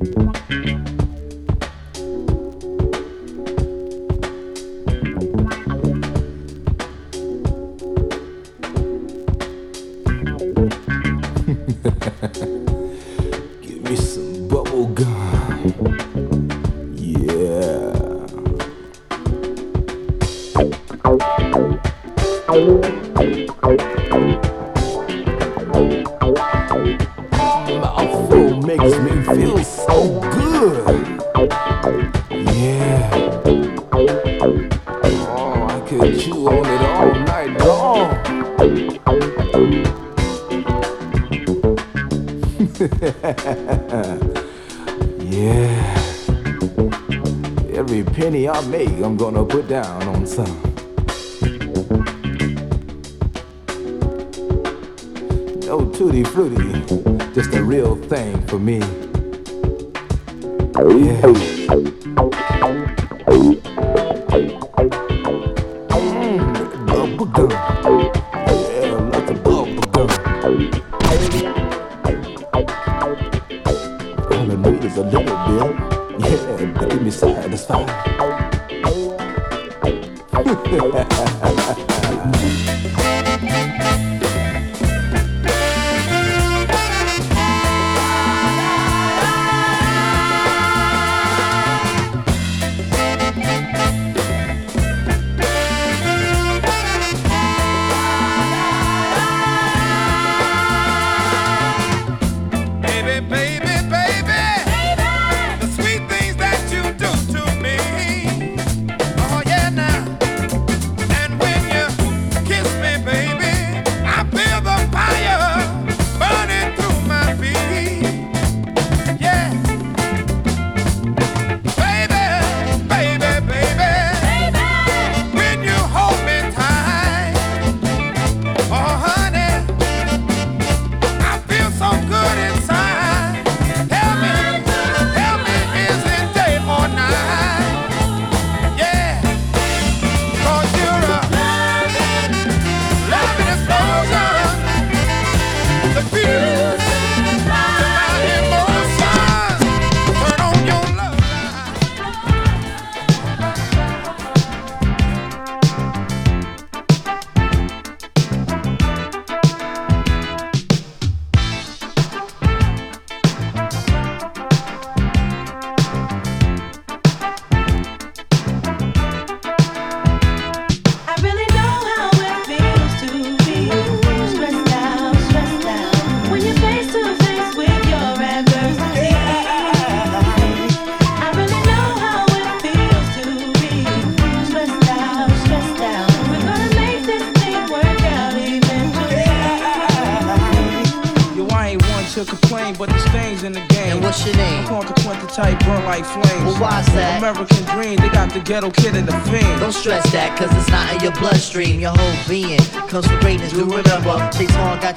Give down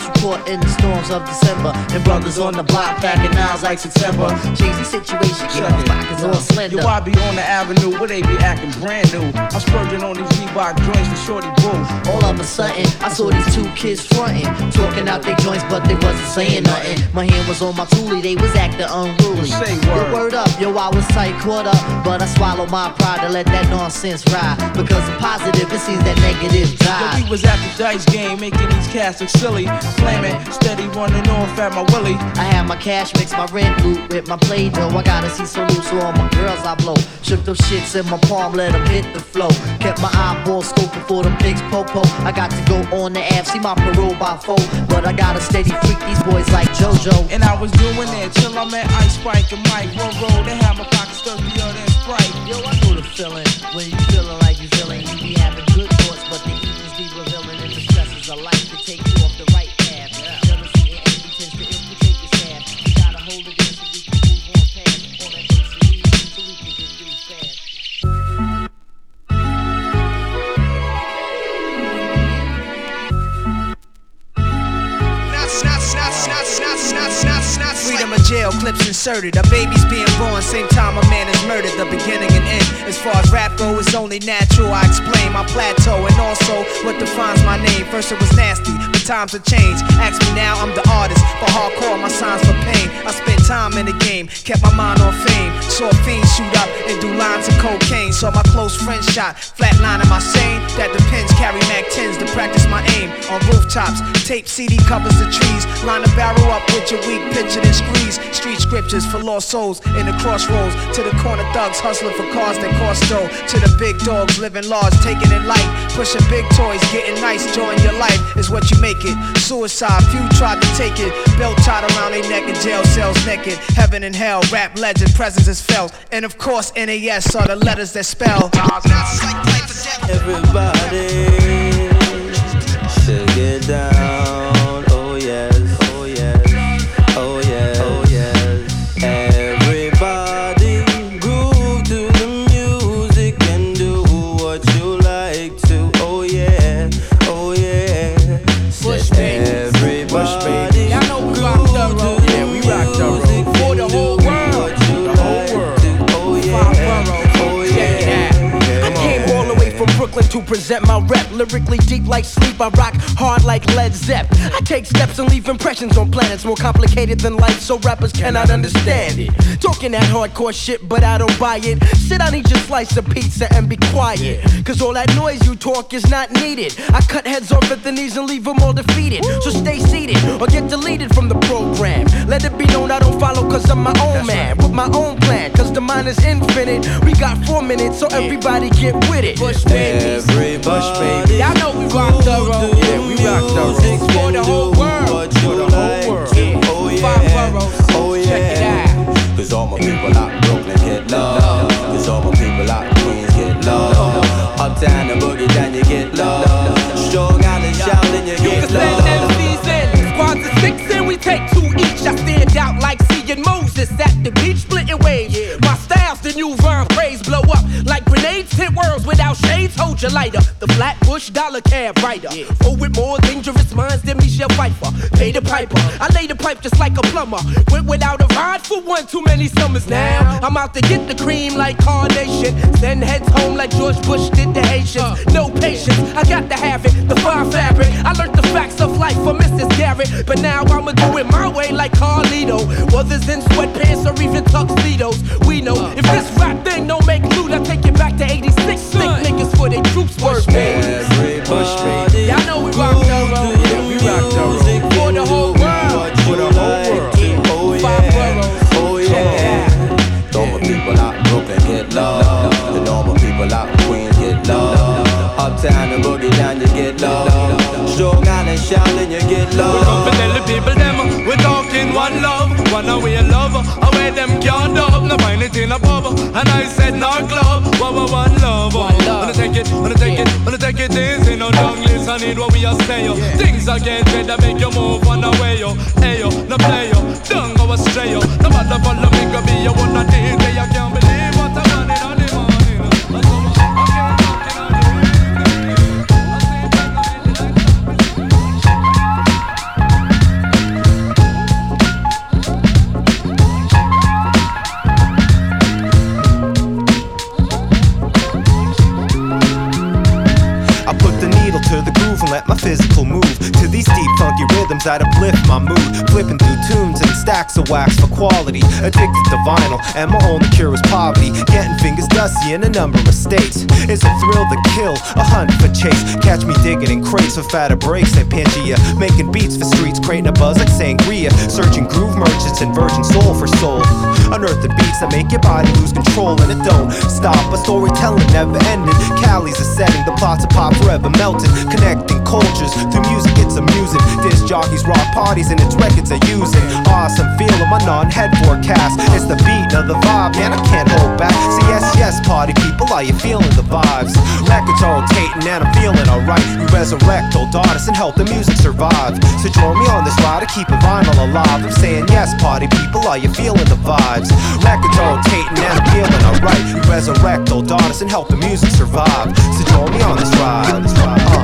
You caught in the storms of December. And brothers on the block packing knives like September. Change situation, keep my pockets on slender. Yo, I be on the avenue where they be acting brand new. I'm splurging on these Reebok joints for Shorty. All of a sudden, I saw these two kids fronting, talking out their joints, but they wasn't saying nothing. My hand was on my toolie, they was acting unruly. Say Yo, word. word up, yo, I was tight caught up, but I swallowed my pride to let that nonsense ride. Because the positive, it seems that negative Yo, die. we was at the dice game, making these cats look silly. Flaming, steady running off at my willy. I had my cash mix, my rent loot with my play dough. I gotta see some loose, so all my girls I blow. Shook those shits in my palm, let them hit the flow. Kept my eyeballs scoping for them pigs popo. I got to go on the app, see my parole by four. But I got to steady freak these boys like JoJo. And I was doing it till I met Ice Spike and Mike. One roll, they had my pockets thirstier than Sprite. Yo, I know the feeling when you feeling like you feeling. You be having Of jail, clips inserted. A baby's being born, same time a man is murdered. The beginning and end. As far as rap go, it's only natural. I explain my plateau and also what defines my name. First it was nasty, but times have changed. Ask me now, I'm the artist. For hardcore, my signs for pain. I spent time in the game, kept my mind on fame. Saw fiends shoot up and do lines of cocaine. Saw my close friend shot, flatlining my sane. That depends, carry Mac 10s to practice my aim. On rooftops, tape CD covers the trees. Line a barrel up with your weak picture and squeeze. Street scriptures for lost souls in the crossroads. To the corner thugs hustling for cars that cost dough. To the big dogs living large, taking it light. Pushing big toys, getting nice, join your life is what you make it. Suicide, few tried to take it. Belt tied around their neck in jail cells naked. Heaven and hell, rap legend, presence is felt. And of course, NAS are the letters that spell. Everybody should get down. Brooklyn to present my rep. Lyrically deep like sleep, I rock hard like Led Zepp. I take steps and leave impressions on planets more complicated than life, so rappers cannot understand it. Talking that hardcore shit, but I don't buy it. Sit, I need your slice of pizza and be quiet. Cause all that noise you talk is not needed. I cut heads off at the knees and leave them all defeated. So stay seated or get deleted from the program. Let it be known I don't follow cause I'm my own man. With my own plan, cause the mind is infinite. We got four minutes, so everybody get with it. Bush babies. Everybody Y'all know we rock thorough. Yeah, we rock thorough. For the whole world. For the whole world. Yeah. Oh Five yeah. boroughs. Oh Check it out. Cause all my people out shades. Hold your lighter, the Flatbush dollar cab rider. Oh, with more dangerous minds than Michelle Pfeiffer. Pay the piper, I lay the pipe just like a plumber. Went without a ride for one too many summers now. I'm out to get the cream like Carnation. Send heads home like George Bush did the Haitians. Uh. No patience, I got to have it. The fine fabric, I learned the facts of life from Mrs. Garrett. But now I'ma do it my way like Carlito. Others in sweatpants or even tuxedos. We know if this rap thing don't make loot, I take it back to 86. Slick niggas for their troops word man. Everybody Y'all know we rock thorough. Yeah, we rock thorough. For the whole world. For the whole world. Oh yeah. Oh yeah. My people out Brooklyn get love. All my people out Queens get love. Uptown and boogie down you get love. Strong Island shouting you get We come love. tell the people them we talking one love, one away love, away them can't dub, no find it in a pub. And I said no club, one one one love. One love. Wanna take it, wanna take it, wanna take it easy, no don't listen need what we are saying. Things are getting better, make you move on away yo, hey yo, no play yo, don't go astray yo. No matter follow me, go be your one day, I can't rhythms that uplift my mood. Flipping through tunes stacks of wax for quality. Addicted to vinyl, and my only cure is poverty. Getting fingers dusty in a number of states. It's a thrill to kill, a hunt for chase. Catch me digging in crates for fatter breaks and Pangea. Making beats for streets, creating a buzz like sangria. Searching groove merchants and virgin soul for soul. Unearthing beats that make your body lose control, and it don't stop. A storytelling never ending. Cali's a setting, the plots of pop forever melting. Connecting cultures through music, it's amusing. Disc jockeys rock parties, and its records are using. Awesome feel of my non head forecast. It's the beat of the vibe, man, I can't hold back. See, yes, yes, party people, are you feeling the vibes? Records are rotating, and I'm feeling alright. We resurrect old artists and help the music survive. So join me on this ride to keep a vinyl alive. I'm saying yes, party people, are you feeling the vibes? Records are rotating, and I'm feeling alright. We resurrect old artists and help the music survive. So join me on this ride. Uh, it's like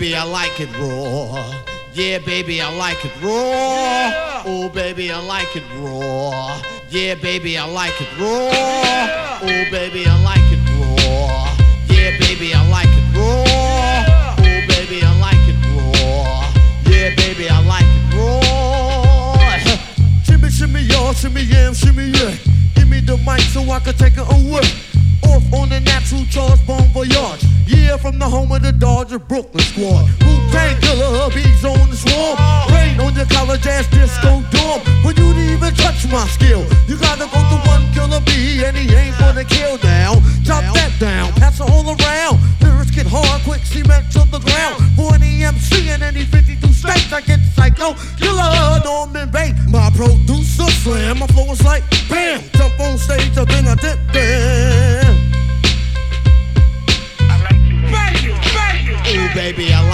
baby, I like it raw. Yeah, baby, I like it raw. Ooh, baby, I like it raw. Yeah, baby, I like it raw. Ooh, baby, I like it raw. Yeah, baby, I like it raw. Ooh, baby, I like it raw. Yeah, baby, I like it raw. shimmy, shimmy, y'all, shimmy, yam, shimmy, yeah. Give me the mic so I can take it away. Off on the natural charge. Yeah, from the home of the Dodger Brooklyn squad. Wu Tang killer, bees on the swarm. Rain on your college ass disco dorm. For you to even touch my skill, you gotta go to one killer bee, and he ain't gonna kill down. Chop that down, pass it all around. Lyrics get hard, quick cement to the ground. For an EMC in any 52 states, I get psycho killer Norman Bates. My producer slam, my flow is like bam. Jump on stage, and then I dip there. Ooh, baby,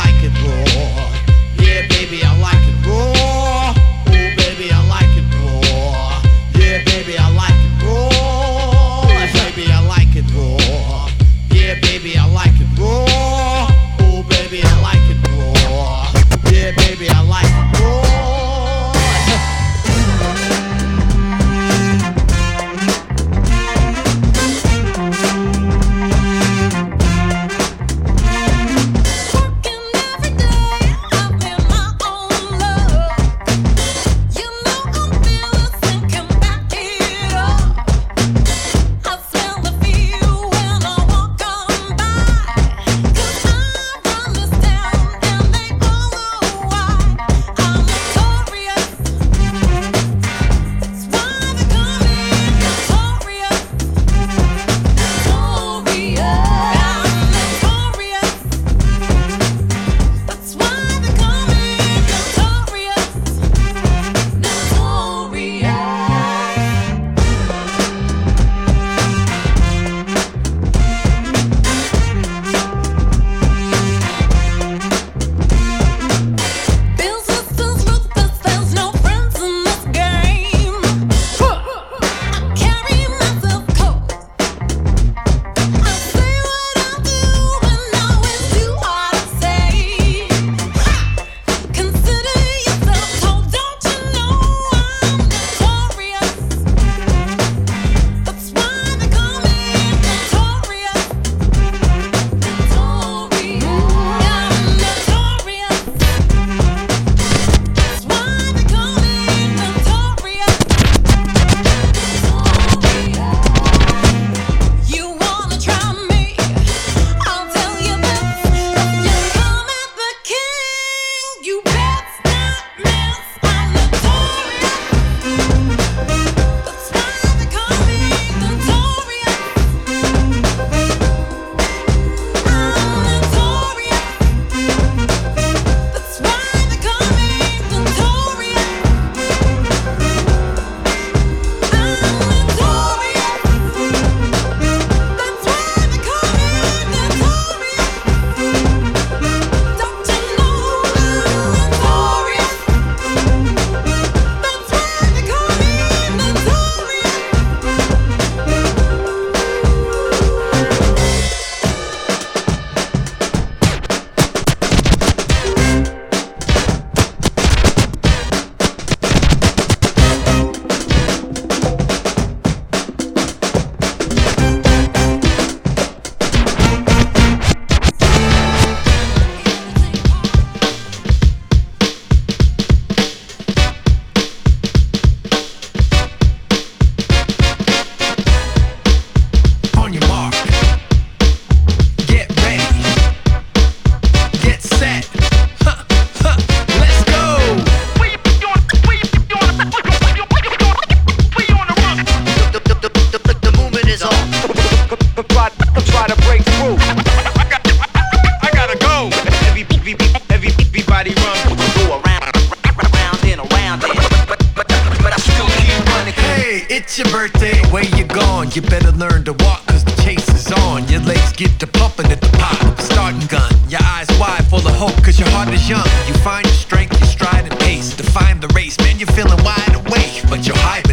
birthday. Where you gone? You better learn to walk, cause the chase is on. Your legs get to pumping at the pop. Starting gun. Your eyes wide, full of hope, cause your heart is young. You find your strength, your stride and pace. Define the race, man, you're feeling wide awake. But you'll hibernate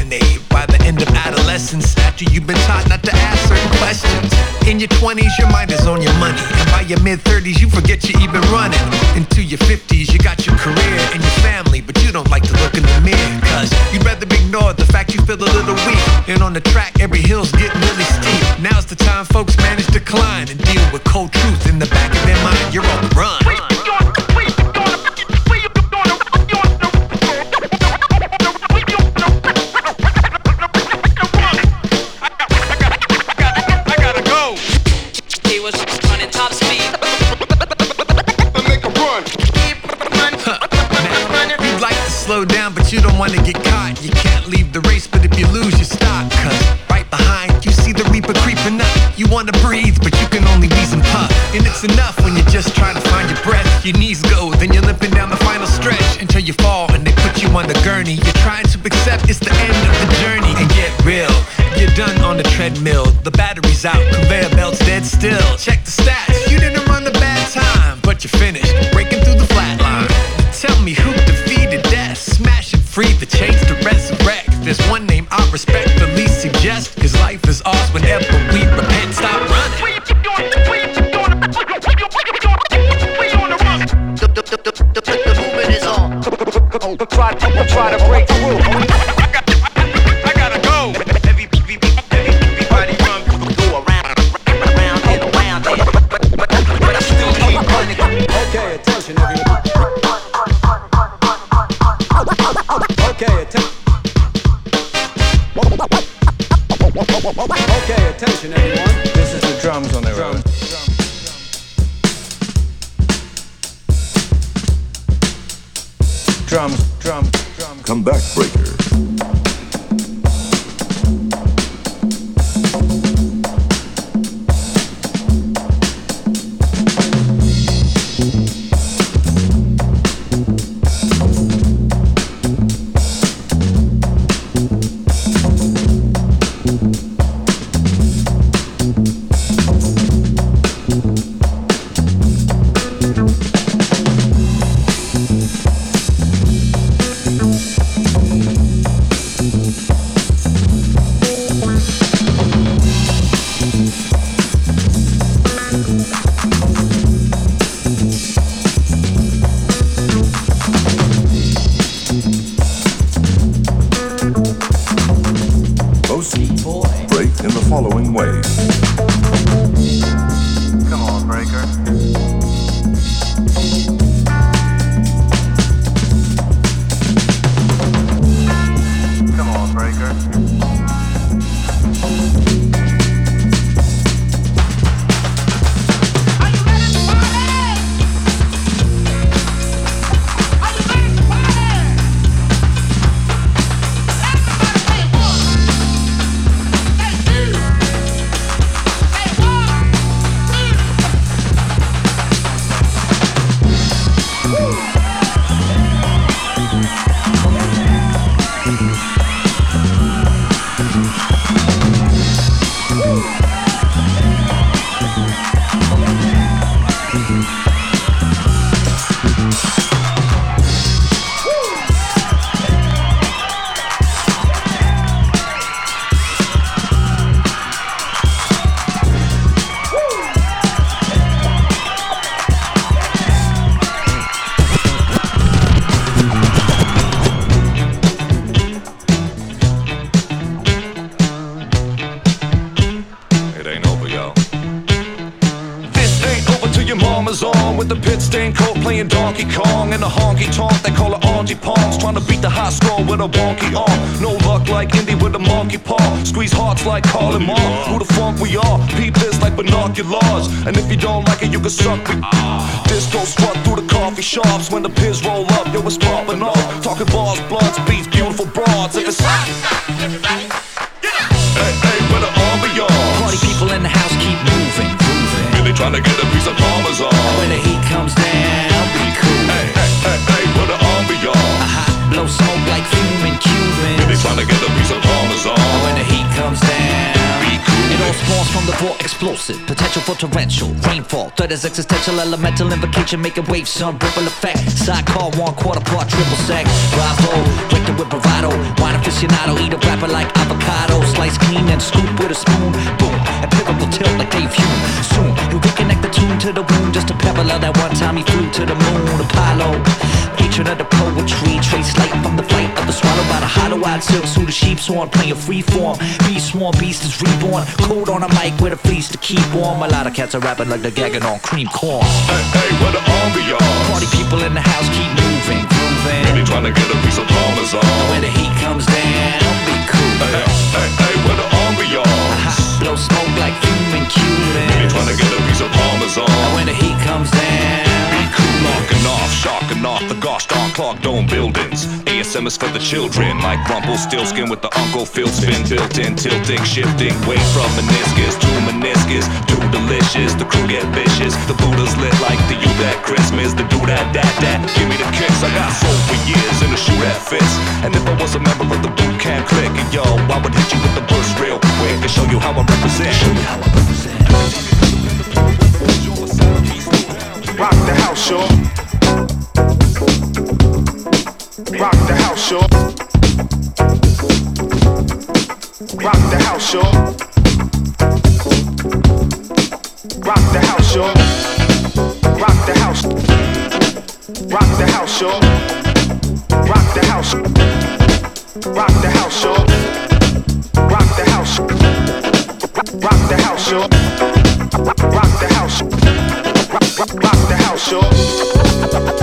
lessons after you've been taught not to ask certain questions. In your 20s, your mind is on your money. And by your mid 30s, you forget you even running. Into your 50s, you got your career and your family, but you don't like to look in the mirror. Cause you'd rather ignore the fact you feel a little weak. And on the track, every hill's getting really steep. Now's the time folks manage to climb and deal with cold truth in the back of their mind. You're on the run. You don't want to get caught. You can't leave the race, but if you lose, you stop. Cause right behind, you see the reaper creeping up. You want to breathe, but you can only wheeze and puff. And it's enough when you're just trying to find your breath. Your knees go, then you're limping down the final stretch until you fall and they put you on the gurney. You're trying to accept it's the end of the journey and get real. You're done on the treadmill, the battery's out, conveyor belt's dead still. Check the stats, whenever for torrential Rainfall. Threat is existential Elemental invocation Making waves Sun ripple effect. Sidecar One quarter part Triple sec. Bravo Break the whip bravado. Wine aficionado Eat a rapper like avocado. Slice clean and scoop with a spoon. Boom, and pivot will tilt like they fume. Soon, you reconnect the tune to the wound. Just a pebble of that one time he flew to the moon. Apollo, patron of the poetry. Trace light from the flight of the swallow by the hollow-eyed silk suit of sheep's horn. Playing free form. Beast swarm, beast is reborn. Cold on a mic with a fleece to keep warm. A lot of cats are rapping like they're gagging on cream corn. Hey, hey, where the ambiance? Party people in the house keep moving, grooving. Maybe trying to get a piece of parmesan. When the heat comes down, be cool. Hey, hey, hey, where the ambiance? Blow smoke like human Cuban. Maybe trying to get a piece of parmesan. When the heat comes down, Locking off, shocking off the gosh darn clock dome buildings. ASM is for the children, like crumple still skin with the Uncle Phil spin built in, tilting, shifting, weight from meniscus to meniscus, too delicious. The crew get vicious. The Buddha's lit like the you that Christmas. The do that, that, that. Give me the kicks. I got soul for years in a shoe that fits. And if I was a member of the Boot Camp Clik, yo, I would hit you with the burst real quick and show you how I represent. Show how I represent. Rock the house, y'all. Rock the house, y'all. Rock the house, y'all. Rock the house, y'all. Rock the house. Rock the house, y'all. Rock the house. Rock the house, y'all. Rock the house. Rock the house, y'all. Rock the house. Rock the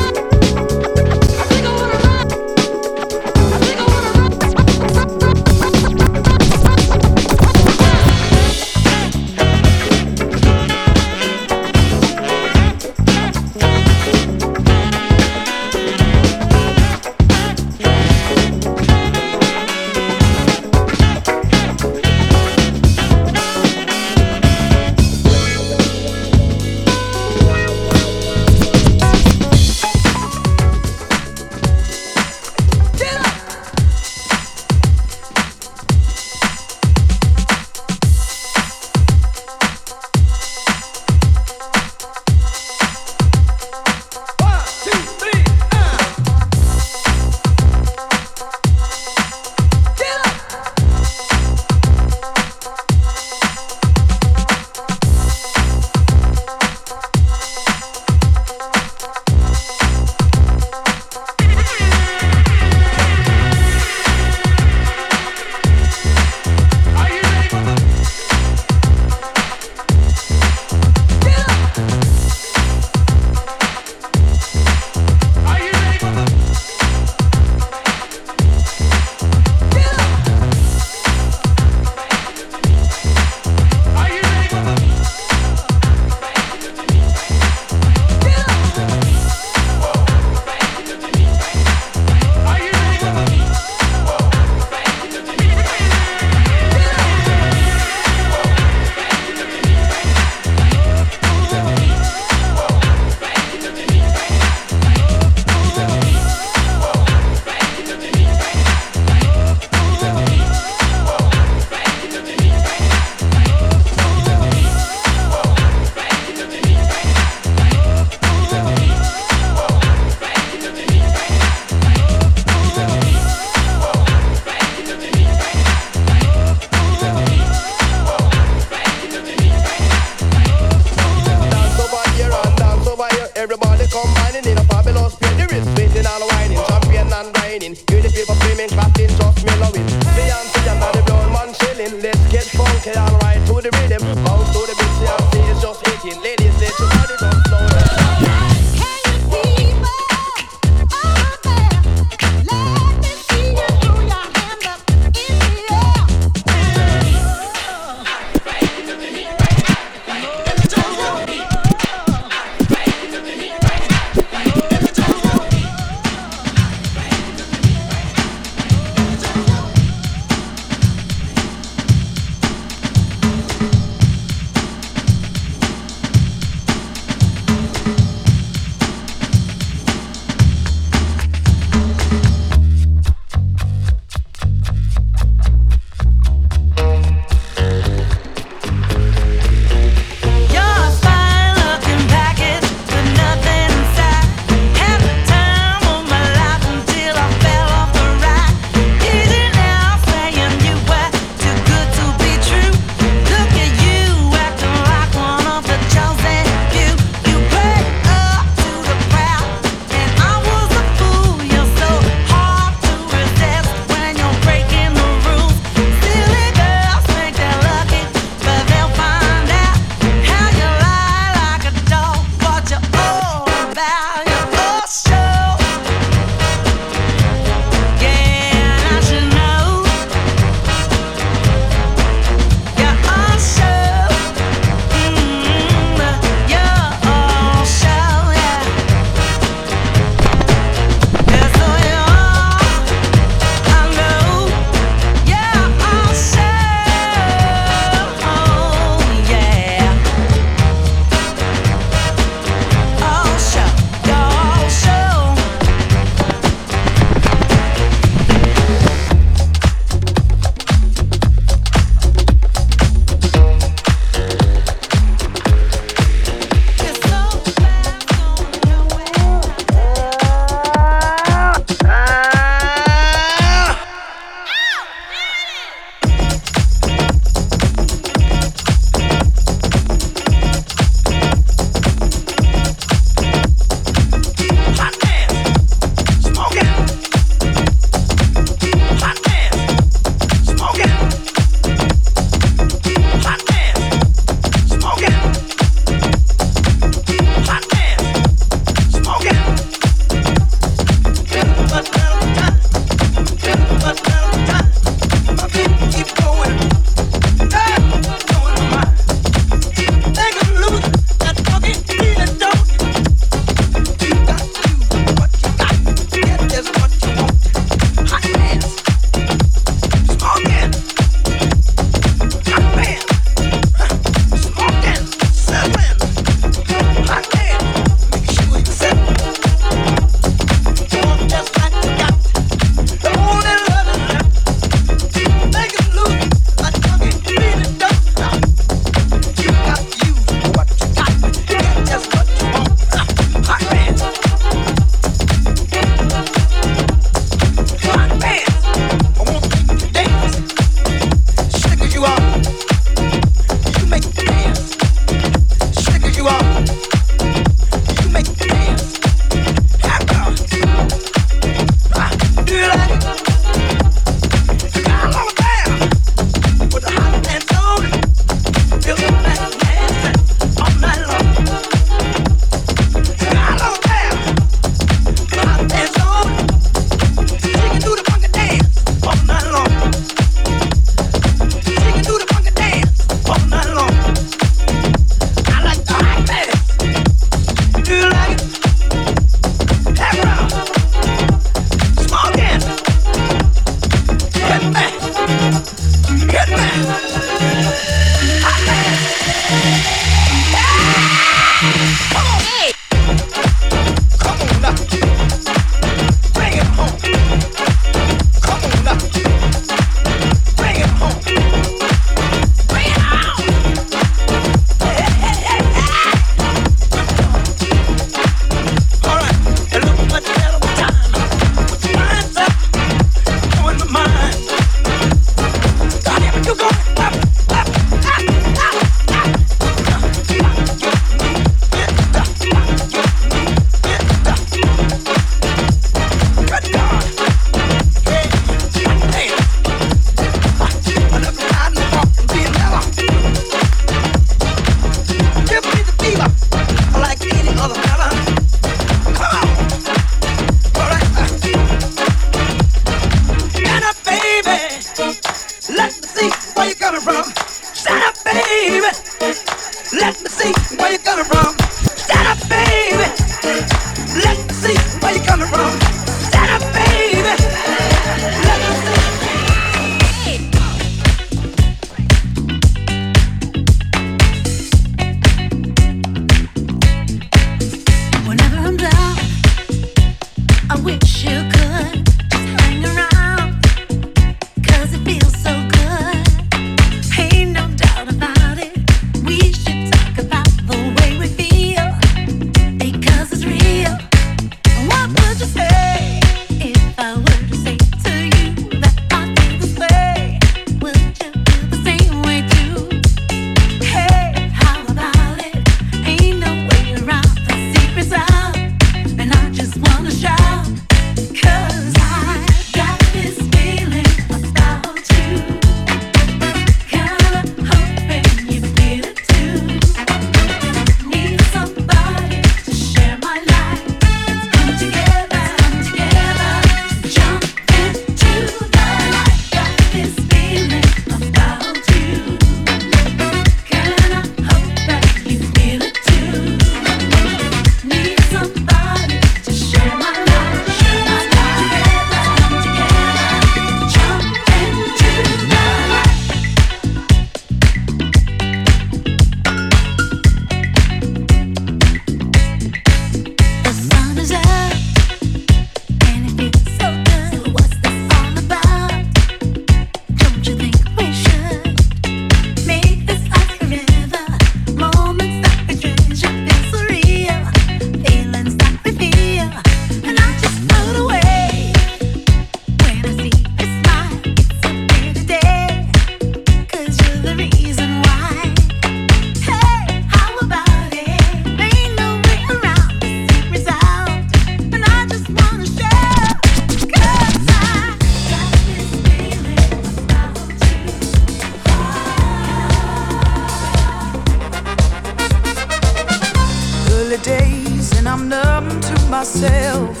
myself.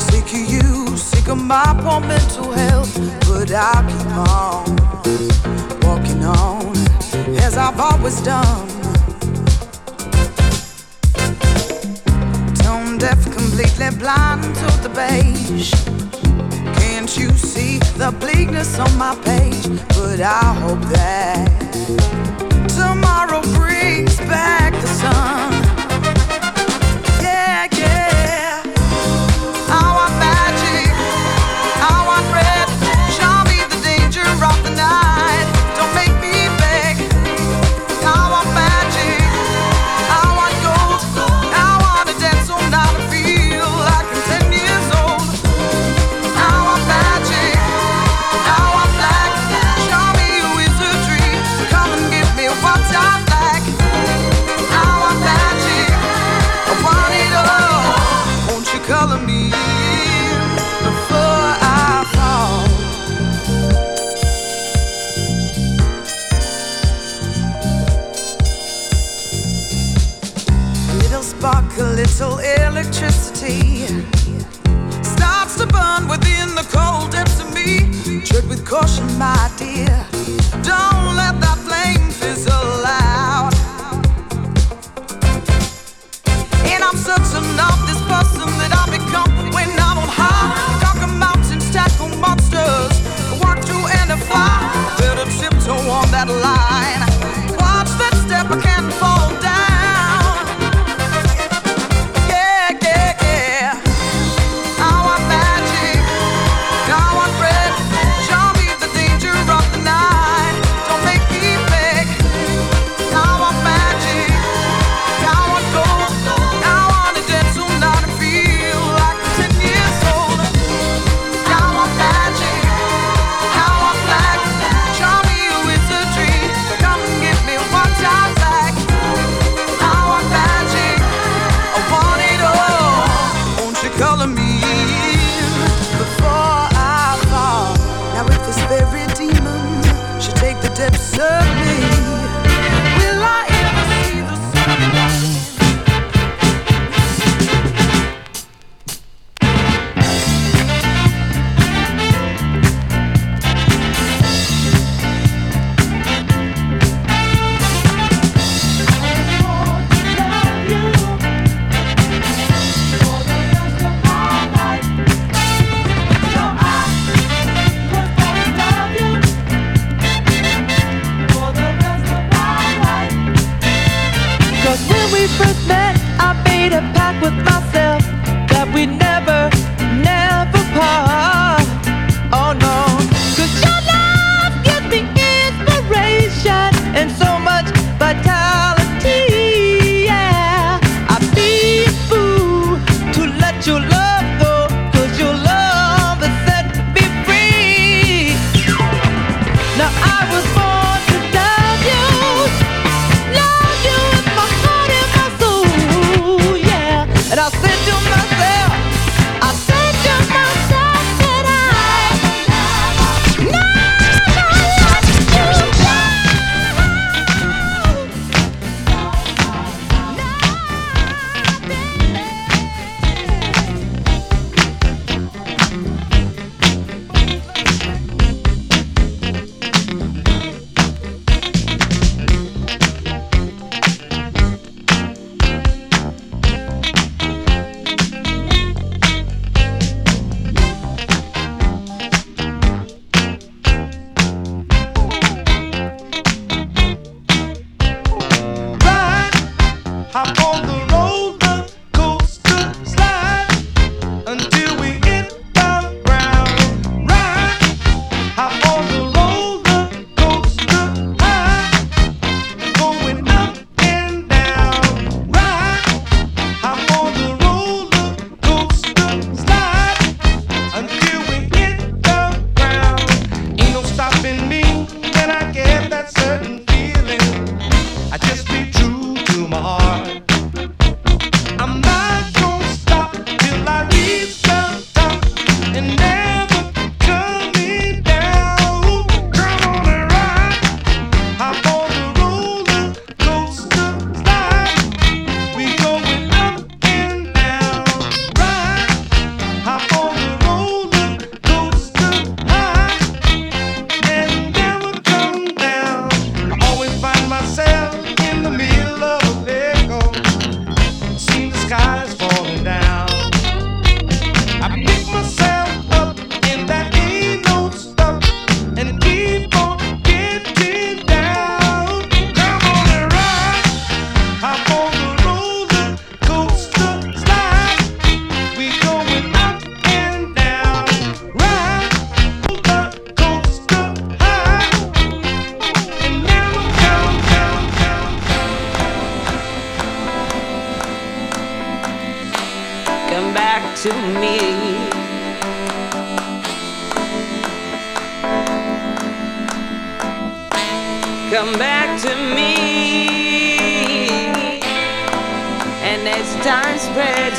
Sick of you, sick of my poor mental health. But I keep on walking on as I've always done. Tone deaf, completely blind to the beige. Can't you see the bleakness on my page? But I hope that tomorrow brings back the sun. Yeah, yeah. caution my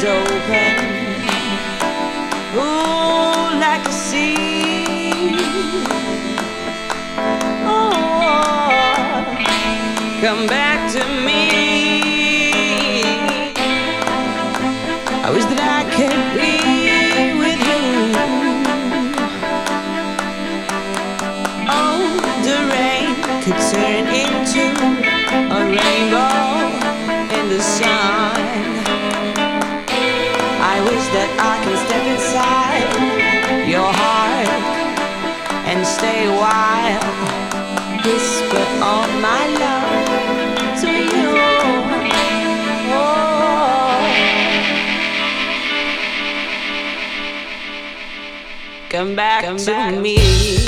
open, Come back come to me.